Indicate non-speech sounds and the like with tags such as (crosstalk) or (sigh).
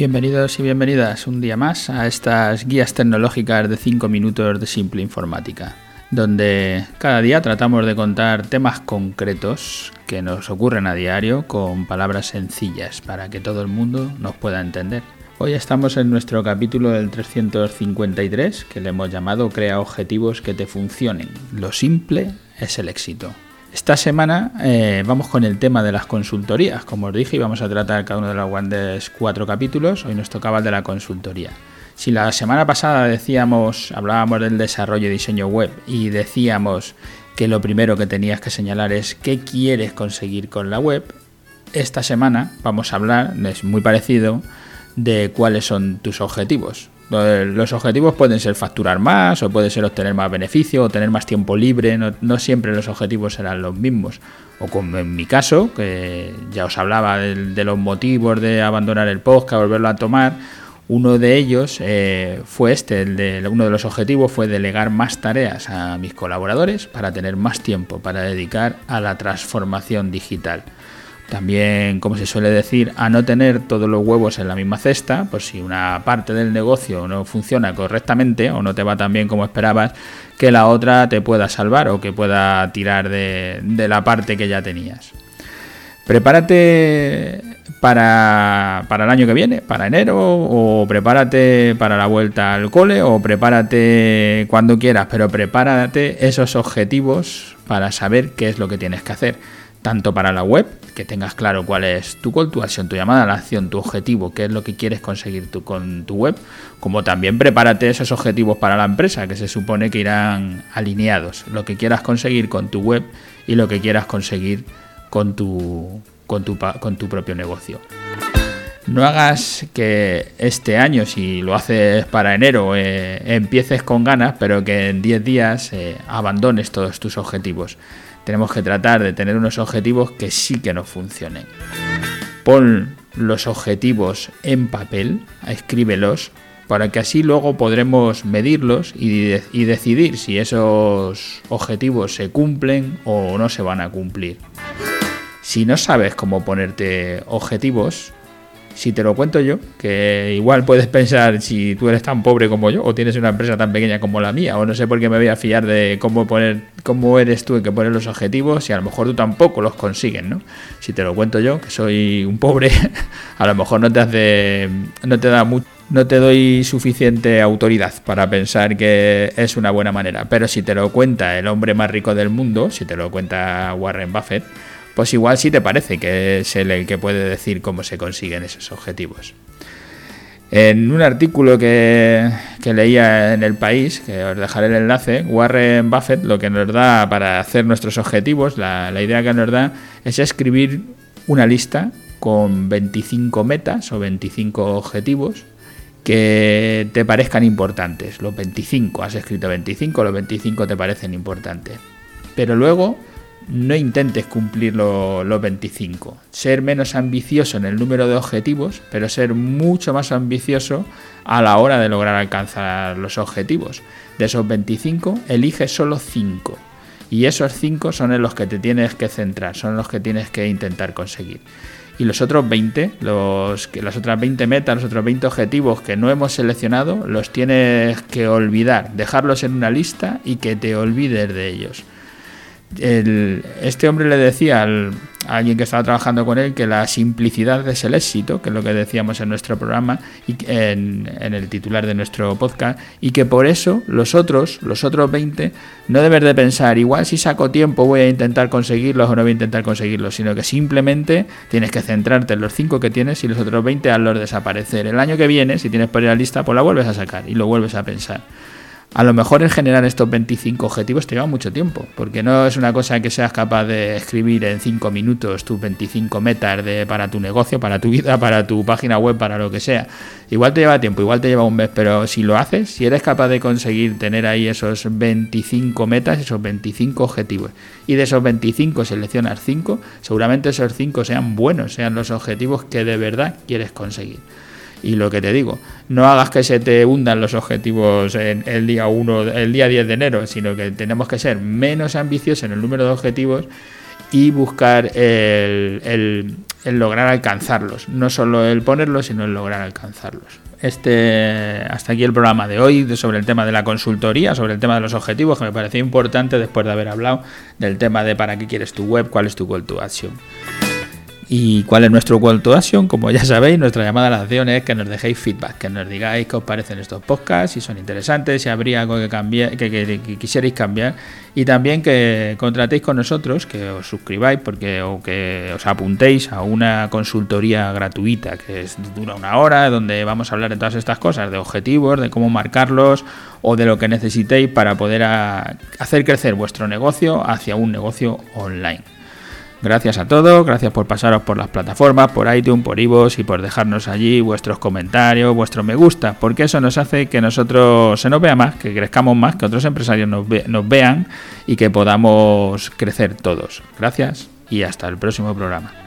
Bienvenidos y bienvenidas un día más a estas guías tecnológicas de 5 minutos de simple informática, donde cada día tratamos de contar temas concretos que nos ocurren a diario con palabras sencillas para que todo el mundo nos pueda entender. Hoy estamos en nuestro capítulo del 353 que le hemos llamado Crea objetivos que te funcionen. Lo simple es el éxito. Esta semana eh, vamos con el tema de las consultorías. Como os dije, íbamos a tratar cada uno de los grandes cuatro capítulos. Hoy nos tocaba el de la consultoría. Si la semana pasada decíamos, hablábamos del desarrollo y diseño web y decíamos que lo primero que tenías que señalar es qué quieres conseguir con la web, esta semana vamos a hablar, es muy parecido, de cuáles son tus objetivos. Los objetivos pueden ser facturar más, o puede ser obtener más beneficio, o tener más tiempo libre. No, siempre los objetivos serán los mismos. O como en mi caso, que ya os hablaba de, los motivos de abandonar el podcast, volverlo a tomar. Uno de ellos eh, fue este, el de, uno de los objetivos fue delegar más tareas a mis colaboradores para tener más tiempo para dedicar a la transformación digital. También, como se suele decir, a no tener todos los huevos en la misma cesta, por si una parte del negocio no funciona correctamente o no te va tan bien como esperabas, que la otra te pueda salvar o que pueda tirar de, la parte que ya tenías. Prepárate para, para, el año que viene, para enero, o prepárate para la vuelta al cole, o prepárate cuando quieras, pero prepárate esos objetivos para saber qué es lo que tienes que hacer tanto para la web, que tengas claro cuál es tu call to action, tu llamada a la acción, tu objetivo, qué es lo que quieres conseguir tú con tu web, como también prepárate esos objetivos para la empresa, que se supone que irán alineados, lo que quieras conseguir con tu web y lo que quieras conseguir con tu, con tu, con tu propio negocio. No hagas que este año, si lo haces para enero, eh, empieces con ganas, pero que en 10 días eh, abandones todos tus objetivos tenemos que tratar de tener unos objetivos que sí que nos funcionen. Pon los objetivos en papel, escríbelos, para que así luego podremos medirlos y, y decidir si esos objetivos se cumplen o no se van a cumplir. Si no sabes cómo ponerte objetivos, si te lo cuento yo, que igual puedes pensar si tú eres tan pobre como yo o tienes una empresa tan pequeña como la mía o no sé por qué me voy a fiar de cómo poner cómo eres tú en que poner los objetivos y a lo mejor tú tampoco los consigues, ¿no? Si te lo cuento yo, que soy un pobre, (laughs) a lo mejor no te hace no te da mucho no te doy suficiente autoridad para pensar que es una buena manera, pero si te lo cuenta el hombre más rico del mundo, si te lo cuenta Warren Buffett, pues igual sí te parece que es él el que puede decir cómo se consiguen esos objetivos. En un artículo que, leía en El País, que os dejaré el enlace, Warren Buffett lo que nos da para hacer nuestros objetivos, la, la idea que nos da es escribir una lista con 25 metas o 25 objetivos que te parezcan importantes. Los 25, has escrito 25, los 25 te parecen importantes. Pero luego no intentes cumplir los 25. Ser menos ambicioso en el número de objetivos, pero ser mucho más ambicioso a la hora de lograr alcanzar los objetivos. De esos 25, elige solo 5. Y esos 5 son en los que te tienes que centrar, son los que tienes que intentar conseguir. Y los otros 20, los, las otras 20 metas, los otros 20 objetivos que no hemos seleccionado, los tienes que olvidar, dejarlos en una lista y que te olvides de ellos este hombre le decía a alguien que estaba trabajando con él que la simplicidad es el éxito, que es lo que decíamos en nuestro programa y en, en, el titular de nuestro podcast, y que por eso los otros, los otros 20, no debes de pensar, igual si saco tiempo voy a intentar conseguirlos o no voy a intentar conseguirlos, sino que simplemente tienes que centrarte en los 5 que tienes y los otros 20 hazlos desaparecer. El año que viene, si tienes por ahí la lista, pues la vuelves a sacar y lo vuelves a pensar. A lo mejor en generar estos 25 objetivos te lleva mucho tiempo, porque no es una cosa que seas capaz de escribir en 5 minutos tus 25 metas para tu negocio, para tu vida, para tu página web, para lo que sea. Igual te lleva tiempo, igual te lleva un mes, pero si lo haces, si eres capaz de conseguir tener ahí esos 25 metas, esos 25 objetivos, y de esos 25 seleccionas 5, seguramente esos 5 sean buenos, sean los objetivos que de verdad quieres conseguir. Y lo que te digo, no hagas que se te hundan los objetivos en el día 1, el día 10 de enero, sino que tenemos que ser menos ambiciosos en el número de objetivos y buscar el, lograr alcanzarlos. No solo el ponerlos, sino el lograr alcanzarlos. Este, hasta aquí el programa de hoy sobre el tema de la consultoría, sobre el tema de los objetivos, que me pareció importante después de haber hablado del tema de para qué quieres tu web, cuál es tu call to action. ¿Y cuál es nuestro call to action? Como ya sabéis, nuestra llamada a la acción es que nos dejéis feedback, que nos digáis qué os parecen estos podcasts, si son interesantes, si habría algo que, cambiar, que, quisierais cambiar y también que contratéis con nosotros, que os suscribáis porque o que os apuntéis a una consultoría gratuita que dura una hora, donde vamos a hablar de todas estas cosas, de objetivos, de cómo marcarlos o de lo que necesitéis para poder hacer crecer vuestro negocio hacia un negocio online. Gracias a todos, gracias por pasaros por las plataformas, por iTunes, por Ivos y por dejarnos allí vuestros comentarios, vuestros me gusta, porque eso nos hace que nosotros se nos vea más, que crezcamos más, que otros empresarios nos, nos vean y que podamos crecer todos. Gracias y hasta el próximo programa.